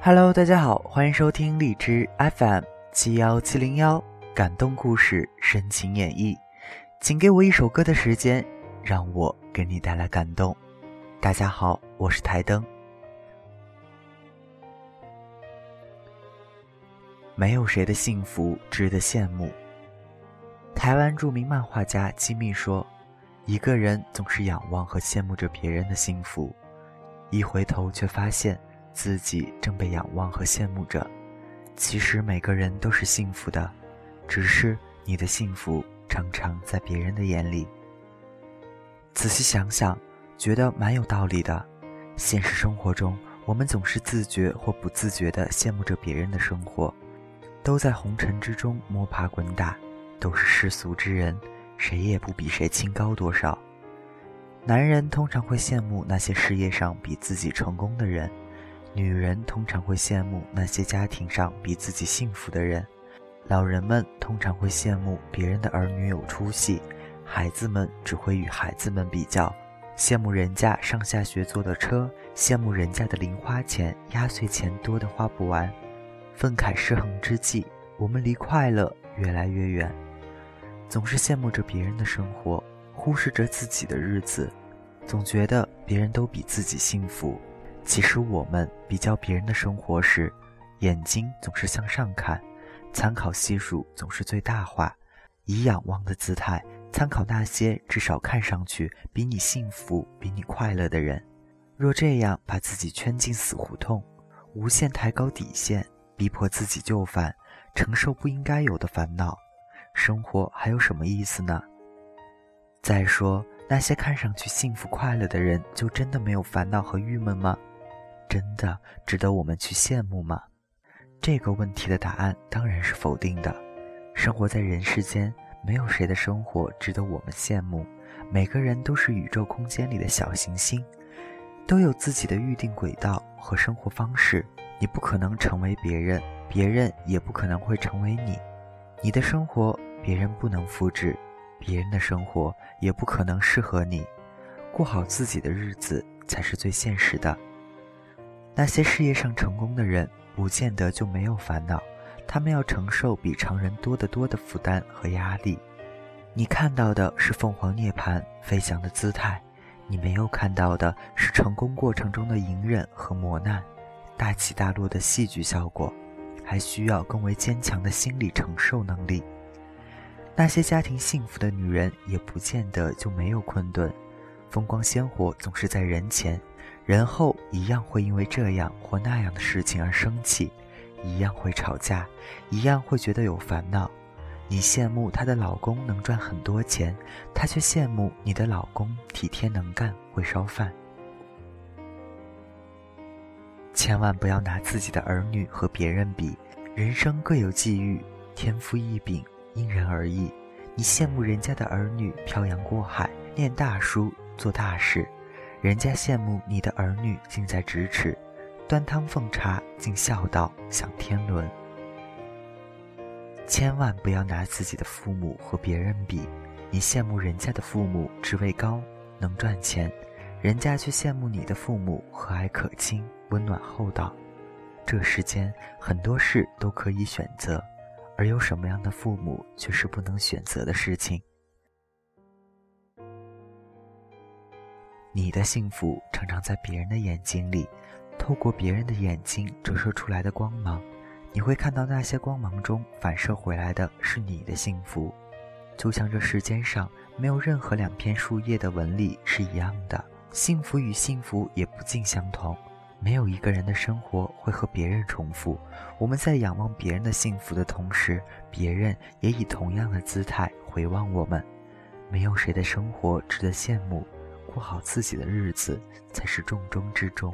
Hello，大家好，欢迎收听荔枝 FM 七幺七零幺感动故事深情演绎，请给我一首歌的时间，让我给你带来感动。大家好，我是台灯。没有谁的幸福值得羡慕。台湾著名漫画家金密说：“一个人总是仰望和羡慕着别人的幸福，一回头却发现。”自己正被仰望和羡慕着，其实每个人都是幸福的，只是你的幸福常常在别人的眼里。仔细想想，觉得蛮有道理的。现实生活中，我们总是自觉或不自觉地羡慕着别人的生活，都在红尘之中摸爬滚打，都是世俗之人，谁也不比谁清高多少。男人通常会羡慕那些事业上比自己成功的人。女人通常会羡慕那些家庭上比自己幸福的人，老人们通常会羡慕别人的儿女有出息，孩子们只会与孩子们比较，羡慕人家上下学坐的车，羡慕人家的零花钱、压岁钱多的花不完。愤慨失衡之际，我们离快乐越来越远，总是羡慕着别人的生活，忽视着自己的日子，总觉得别人都比自己幸福。其实我们比较别人的生活时，眼睛总是向上看，参考系数总是最大化，以仰望的姿态参考那些至少看上去比你幸福、比你快乐的人。若这样把自己圈进死胡同，无限抬高底线，逼迫自己就范，承受不应该有的烦恼，生活还有什么意思呢？再说，那些看上去幸福快乐的人，就真的没有烦恼和郁闷吗？真的值得我们去羡慕吗？这个问题的答案当然是否定的。生活在人世间，没有谁的生活值得我们羡慕。每个人都是宇宙空间里的小行星，都有自己的预定轨道和生活方式。你不可能成为别人，别人也不可能会成为你。你的生活别人不能复制，别人的生活也不可能适合你。过好自己的日子才是最现实的。那些事业上成功的人，不见得就没有烦恼，他们要承受比常人多得多的负担和压力。你看到的是凤凰涅槃飞翔的姿态，你没有看到的是成功过程中的隐忍和磨难，大起大落的戏剧效果，还需要更为坚强的心理承受能力。那些家庭幸福的女人，也不见得就没有困顿，风光鲜活总是在人前。人后一样会因为这样或那样的事情而生气，一样会吵架，一样会觉得有烦恼。你羡慕她的老公能赚很多钱，她却羡慕你的老公体贴能干，会烧饭。千万不要拿自己的儿女和别人比，人生各有际遇，天赋异禀，因人而异。你羡慕人家的儿女漂洋过海，念大书，做大事。人家羡慕你的儿女近在咫尺，端汤奉茶，尽孝道，享天伦。千万不要拿自己的父母和别人比，你羡慕人家的父母职位高，能赚钱，人家却羡慕你的父母和蔼可亲，温暖厚道。这世间很多事都可以选择，而有什么样的父母却是不能选择的事情。你的幸福常常在别人的眼睛里，透过别人的眼睛折射出来的光芒，你会看到那些光芒中反射回来的是你的幸福，就像这世间上没有任何两片树叶的纹理是一样的，幸福与幸福也不尽相同，没有一个人的生活会和别人重复。我们在仰望别人的幸福的同时，别人也以同样的姿态回望我们，没有谁的生活值得羡慕。过好自己的日子才是重中之重。